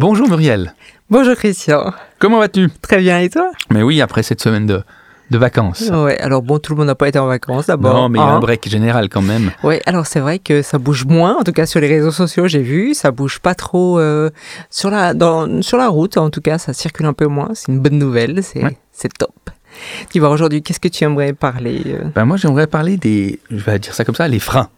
Bonjour Muriel. Bonjour Christian. Comment vas-tu? Très bien, et toi? Mais oui, après cette semaine de, de vacances. Ouais, alors bon, tout le monde n'a pas été en vacances d'abord. Non, mais il y a hein. un break général quand même. Ouais, alors c'est vrai que ça bouge moins, en tout cas sur les réseaux sociaux, j'ai vu, ça bouge pas trop euh, sur la dans, sur la route, en tout cas, ça circule un peu moins. C'est une bonne nouvelle, c'est Ouais. c'est top. Tu vois, aujourd'hui, qu'est-ce que tu aimerais parler euh? Ben moi, j'aimerais parler des, je vais dire ça comme ça, les freins.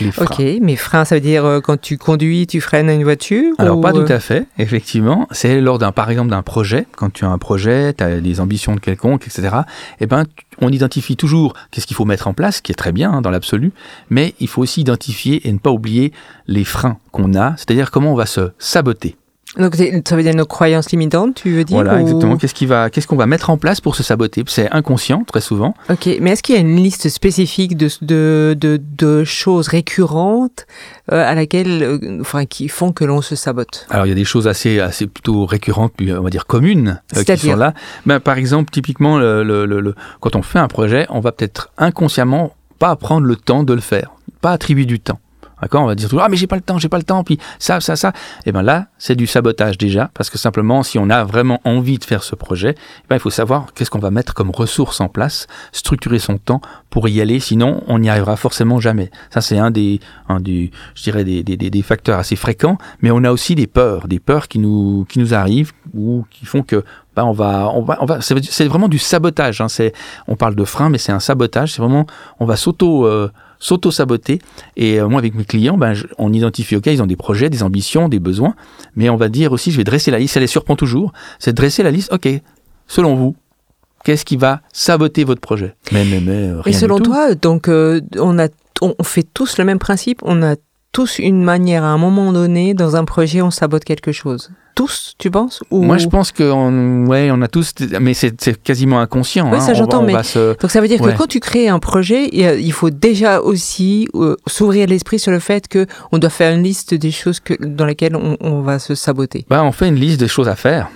Les freins. Ok, mais frein, ça veut dire euh, quand tu conduis, tu freines une voiture Alors ou, pas euh, tout à fait, effectivement. C'est lors d'un, par exemple, d'un projet. Quand tu as un projet, tu as des ambitions de quelconque, etc. Eh ben, on identifie toujours qu'est-ce qu'il faut mettre en place, ce qui est très bien hein, dans l'absolu. Mais il faut aussi identifier et ne pas oublier les freins qu'on a, c'est-à-dire comment on va se saboter. Donc ça veut dire nos croyances limitantes, tu veux dire Voilà, ou- exactement. Qu'est-ce va, qu'on va mettre en place pour se saboter? C'est inconscient très souvent. Ok, mais est-ce qu'il y a une liste spécifique de, de, de, de choses récurrentes euh, à laquelle, euh, enfin, qui font que l'on se sabote? Alors il y a des choses assez, assez plutôt récurrentes, puis, on va dire communes, euh, qui sont là. Ben, par exemple, typiquement, le- le- le- quand on fait un projet, on va peut-être inconsciemment pas prendre le temps de le faire, pas attribuer du temps. D'accord On va dire toujours, ah mais j'ai pas le temps, j'ai pas le temps, puis ça, ça, ça. Et ben là, c'est du sabotage déjà, parce que simplement, si on a vraiment envie de faire ce projet, eh ben, il faut savoir qu'est-ce qu'on va mettre comme ressources en place, structurer son temps pour y aller, sinon on n'y arrivera forcément jamais. Ça, c'est un des, un des, je dirais, des, des, des- facteurs assez fréquents, mais on a aussi des peurs, des peurs qui nous, qui nous arrivent ou qui font que ben, on va, on va, on va, c'est vraiment du sabotage. Hein, on parle de frein, mais c'est un sabotage. C'est vraiment, on va s'auto, euh, s'auto-saboter. Et euh, moi, avec mes clients, ben, je- on identifie, ok, ils ont des projets, des ambitions, des besoins, mais on va dire aussi, je vais dresser la liste, ça les surprend toujours, c'est de dresser la liste, ok, selon vous, qu'est-ce qui va saboter votre projet? Mais, mais, mais, euh, Et rien selon du tout. toi, donc, euh, on, a, on on fait tous le même principe, on a tous une manière, à un moment donné, dans un projet, on sabote quelque chose? Tous, tu penses ou... Moi, je pense qu'on ouais, on a tous, mais c'est quasiment inconscient. Oui, hein. ça, j'entends, mais- se- Donc ça veut dire Ouais. que quand tu crées un projet, il faut déjà aussi euh, s'ouvrir l'esprit sur le fait que on doit faire une liste des choses que, dans lesquelles on, on va se saboter. Ben, on fait une liste de choses à faire.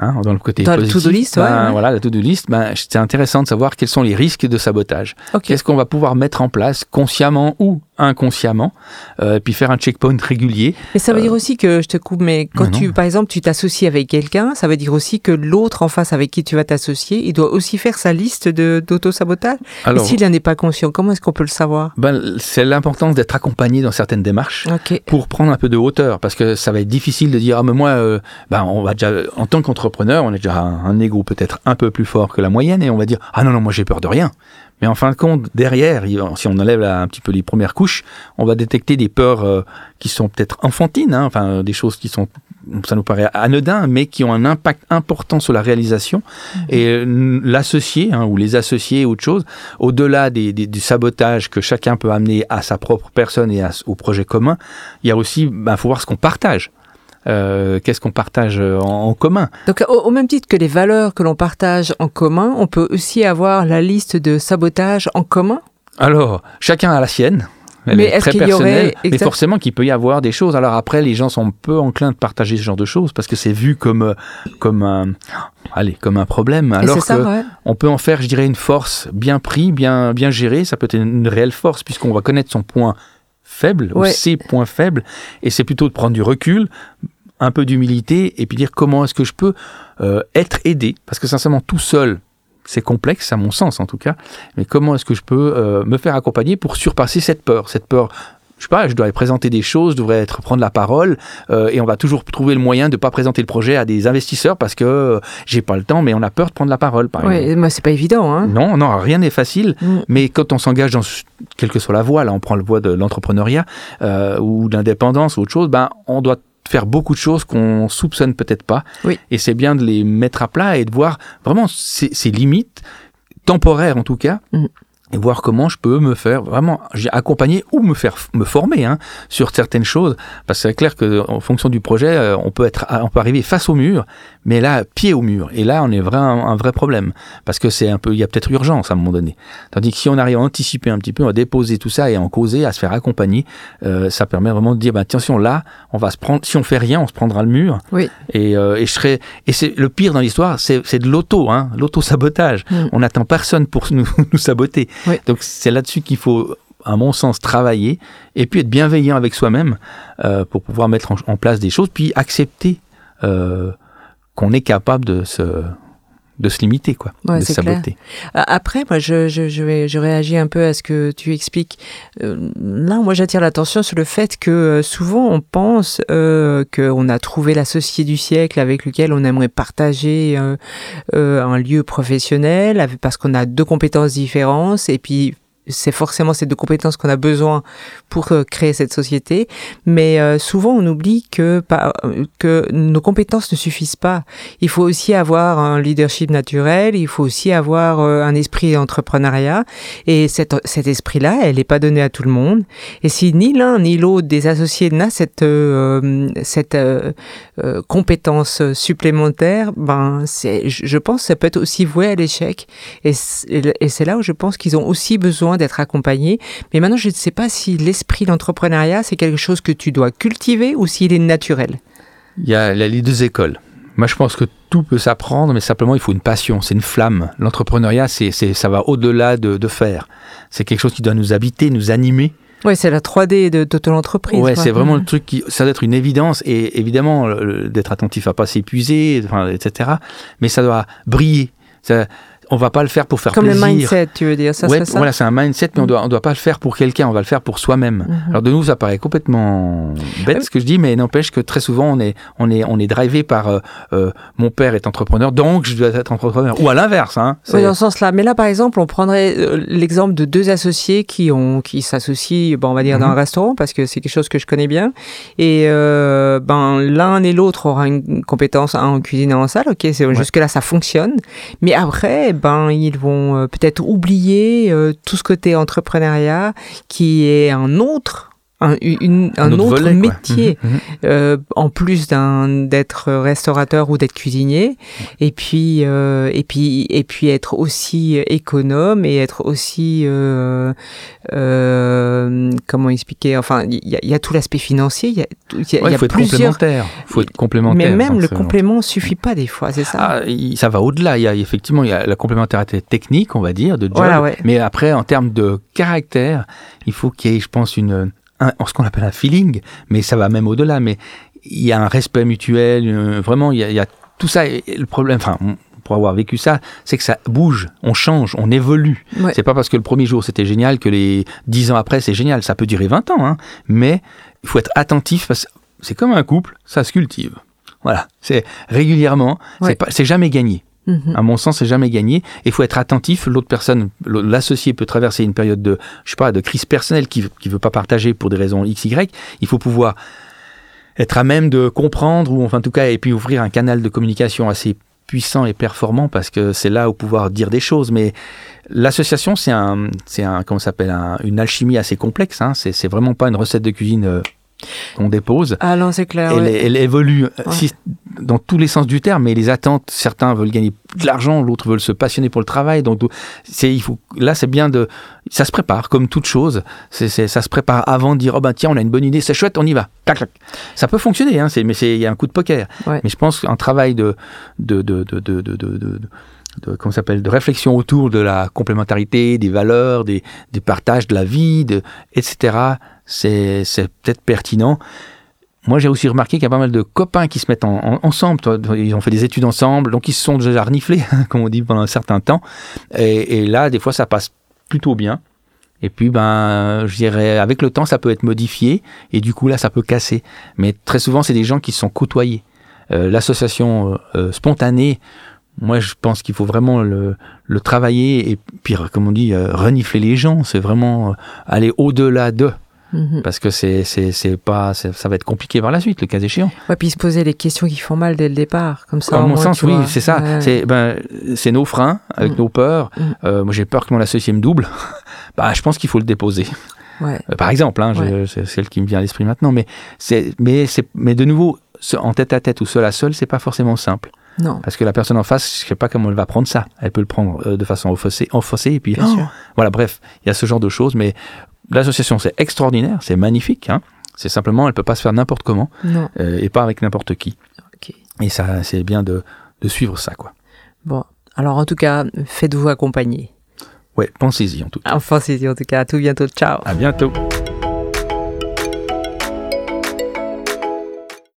Hein, dans le côté Dans positif, to-do list, ben, ouais. voilà, la to-do list, ben, c'est intéressant de savoir quels sont les risques de sabotage. Ok. Qu'est-ce qu'on va pouvoir mettre en place consciemment ou inconsciemment, euh, puis faire un checkpoint régulier. Mais ça veut dire aussi que, je te coupe, mais quand Euh, tu, non. par exemple, tu t'associes avec quelqu'un, ça veut dire aussi que l'autre en face avec qui tu vas t'associer, il doit aussi faire sa liste de- d'auto-sabotage. Et Alors, s'il n'en est pas conscient, comment est-ce qu'on peut le savoir? ben, c'est l'importance d'être accompagné dans certaines démarches. Pour prendre un peu de hauteur parce que ça va être difficile de dire ah mais moi euh, ben on va déjà en tant qu'entrepreneur on a déjà un, un ego peut-être un peu plus fort que la moyenne et on va dire ah non non moi j'ai peur de rien mais en fin de compte derrière si on enlève là, un petit peu les premières couches on va détecter des peurs euh, qui sont peut-être enfantines hein, enfin euh, des choses qui sont ça nous paraît anodin mais qui ont un impact important sur la réalisation et euh, l'associé hein, ou les associés autre chose au-delà des, des- du sabotage que chacun peut amener à sa propre personne et à- au projet commun, il y a aussi, il faut voir ce qu'on partage. Euh, Qu'est-ce qu'on partage euh, en, en commun? Donc, au, au même titre que les valeurs que l'on partage en commun, on peut aussi avoir la liste de sabotage en commun? Alors, chacun a la sienne. Elle Mais est est-ce très qu'il y aurait- personnelle, mais forcément qu'il peut y avoir des choses. Alors après, les gens sont peu enclins de partager ce genre de choses parce que c'est vu comme euh, comme un allez comme un problème. Alors ça, que ouais. on peut en faire, je dirais, une force bien pris, bien, bien gérée. Ça peut être une réelle force puisqu'on va connaître son point faible Ouais. ou ses points faibles. Et c'est plutôt de prendre du recul, un peu d'humilité et puis dire comment est-ce que je peux euh, être aidé. Parce que sincèrement, tout seul, c'est complexe, à mon sens en tout cas. Mais comment est-ce que je peux euh, me faire accompagner pour surpasser cette peur? Cette peur. Je sais pas, je dois présenter des choses, je devrais être prendre la parole, euh, et on va toujours trouver le moyen de ne pas présenter le projet à des investisseurs parce que euh, j'ai pas le temps, mais on a peur de prendre la parole, par exemple. Ouais, moi, c'est pas évident. Hein. Non, non, rien n'est facile. Mm. Mais quand on s'engage dans quelle que soit la voie, là, on prend le voie de l'entrepreneuriat ou de l'indépendance ou autre chose, ben, on doit faire beaucoup de choses qu'on soupçonne peut-être pas. Oui. Et c'est bien de les mettre à plat et de voir vraiment ses limites, temporaires en tout cas. Mm. Et voir comment je peux me faire vraiment accompagner ou me faire me former hein, sur certaines choses. Parce que c'est clair que en fonction du projet euh, on peut être on peut arriver face au mur mais là pied au mur. Et là on est vraiment un vrai problème. Parce que c'est un peu il y a peut-être urgence à un moment donné. Tandis que si on arrive à anticiper un petit peu à déposer tout ça et à en causer à se faire accompagner euh, ça permet vraiment de dire bah, attention là on va se prendre si on fait rien on se prendra le mur. Oui. et, euh, et je serai et c'est le pire dans l'histoire c'est c'est de l'auto hein, l'auto sabotage Mm. on n'attend personne pour nous, nous saboter Donc c'est là-dessus qu'il faut à mon sens travailler et puis être bienveillant avec soi-même euh, pour pouvoir mettre en, en place des choses puis accepter euh, qu'on est capable de se de se limiter, quoi, Ouais, de saboter. Après, moi, je, je, je, vais, je réagis un peu à ce que tu expliques. Euh, là, moi, j'attire l'attention sur le fait que euh, souvent, on pense euh, qu'on a trouvé l'associé du siècle avec lequel on aimerait partager euh, euh, un lieu professionnel, parce qu'on a deux compétences différentes, et puis c'est forcément ces deux compétences qu'on a besoin pour euh, créer cette société. Mais euh, souvent, on oublie que, euh, que nos compétences ne suffisent pas. Il faut aussi avoir un leadership naturel, il faut aussi avoir un esprit d'entrepreneuriat. Et cet, cet esprit-là, elle n'est pas donnée à tout le monde. Et si ni l'un ni l'autre des associés n'a cette, euh, cette euh, compétence supplémentaire, ben, c'est, je pense que ça peut être aussi voué à l'échec. Et c'est là où je pense qu'ils ont aussi besoin d'être accompagnés. Mais maintenant, je ne sais pas si l'esprit d'entrepreneuriat, c'est quelque chose que tu dois cultiver ou s'il est naturel. Il y a les deux écoles. Moi, je pense que tout peut s'apprendre, mais simplement, il faut une passion, c'est une flamme. L'entrepreneuriat, c'est, ça va au-delà de, de faire. C'est quelque chose qui doit nous habiter, nous animer. Oui, c'est la 3D de, de ton entreprise. Ouais, quoi. c'est vraiment Mhm. le truc qui, ça doit être une évidence et évidemment d'être attentif à pas s'épuiser, enfin, etc. Mais ça doit briller. Ça, on va pas le faire pour faire Comme plaisir. le mindset, tu veux dire, ça Ouais, ça voilà, c'est un mindset, mais on doit, on doit pas le faire pour quelqu'un, on va le faire pour soi-même. Mhm. Alors de nous, ça paraît complètement bête ce que je dis, mais n'empêche que très souvent on est, on est, on est drivé par euh, euh, mon père est entrepreneur, donc je dois être entrepreneur. Ou à l'inverse, hein. Oui, dans ce sens-là. Mais là, par exemple, on prendrait euh, l'exemple de deux associés qui ont, qui s'associent, bon, on va dire, dans Mhm. un restaurant, parce que c'est quelque chose que je connais bien. Et euh, ben, l'un et l'autre aura une compétence un en cuisine et en salle. Ok, c'est jusque là, ça fonctionne. Mais après, ben, ils vont euh, peut-être oublier euh, tout ce côté entrepreneuriat qui est un autre. Un, une- un autre, volet, métier Mhm, mhm. euh, en plus d'être restaurateur ou d'être cuisinier et puis euh, et puis et puis être aussi économe et être aussi euh, comment expliquer enfin il y, a- il y a tout l'aspect financier il y a, y a- Ouais, il y a faut être plusieurs complémentaire. Il faut être complémentaire. mais même le complément suffit pas des fois c'est ça Ah, ça va au-delà. Il y a effectivement il y a la complémentarité technique, on va dire, de job. Voilà, ouais. Mais après, en termes de caractère, il faut qu'il y ait, je pense, une, un, ce qu'on appelle un feeling. Mais ça va même au-delà. Mais il y a un respect mutuel. euh, vraiment, il y a, il y a tout ça. Le problème, enfin, pour avoir vécu ça, c'est que ça bouge, on change, on évolue. Ouais. C'est pas parce que le premier jour c'était génial que les dix ans après c'est génial. Ça peut durer 20 ans, hein. mais il faut être attentif parce que c'est comme un couple, ça se cultive. Voilà, c'est régulièrement, Ouais. c'est jamais gagné. Mhm. À mon sens, c'est jamais gagné. Il faut être attentif. L'autre personne, l'associé peut traverser une période de, je sais pas, de crise personnelle qui qui veut pas partager pour des raisons x y. Il faut pouvoir être à même de comprendre ou enfin en tout cas et puis ouvrir un canal de communication assez puissant et performant parce que c'est là où pouvoir dire des choses. Mais l'association, c'est un, c'est un, comment s'appelle, un- une alchimie assez complexe. Hein. C'est, c'est vraiment pas une recette de cuisine euh, qu'on dépose. ah non c'est clair Elle, ouais. elle évolue euh, si- dans tous les sens du terme, mais les attentes, certains veulent gagner de l'argent, l'autre veulent se passionner pour le travail. Donc, c'est, il faut, là, c'est bien de, ça se prépare comme toute chose. C'est, ça se prépare avant de dire, oh ben tiens, on a une bonne idée, c'est chouette, on y va. Clac, clac. Ça peut fonctionner, hein, mais c'est, il y a un coup de poker. Ouais. Mais je pense qu'un travail de, de, de, de, de, de, comment s'appelle, de réflexion autour de la complémentarité, des valeurs, des, des partages de la vie, de, etc. C'est, peut-être pertinent. Moi, j'ai aussi remarqué qu'il y a pas mal de copains qui se mettent en- en- ensemble. Ils ont fait des études ensemble, donc ils se sont déjà reniflés, comme on dit, pendant un certain temps. Et, là, des fois, ça passe plutôt bien. Et puis, ben, je dirais, avec le temps, ça peut être modifié. Et du coup, là, ça peut casser. Mais très souvent, c'est des gens qui se sont côtoyés. Euh, L'association euh, euh, spontanée, moi, je pense qu'il faut vraiment le, le travailler et puis, comme on dit, renifler les gens. C'est vraiment aller au-delà d'eux. Mhm. Parce que c'est, c'est, c'est pas, c'est- ça va être compliqué par la suite, le cas échéant. ouais puis se poser les questions qui font mal dès le départ comme ça À mon sens, oui, vois. c'est ça. Ouais. C'est, ben, c'est nos freins avec Mm. nos peurs. Mm. Euh, moi, j'ai peur que mon associé me double. bah, je pense qu'il faut le déposer. ouais Euh, Par exemple, hein, je- c'est celle qui me vient à l'esprit maintenant. Mais, c'est, mais, c'est, mais de nouveau, en tête à tête ou seul à seul, c'est pas forcément simple. non Parce que la personne en face, je sais pas comment elle va prendre ça. Elle peut le prendre euh, de façon enfoncée, enfoncée et puis, oh, sûr voilà, bref, il y a ce genre de choses. Mais l'association, c'est extraordinaire, c'est magnifique. Hein. C'est simplement, elle peut pas se faire n'importe comment non euh, et pas avec n'importe qui. Et ça, c'est bien de, de suivre ça, quoi. bon alors en tout cas faites-vous accompagner Ouais, pensez-y en tout cas. dit en tout cas à tout bientôt ciao À bientôt.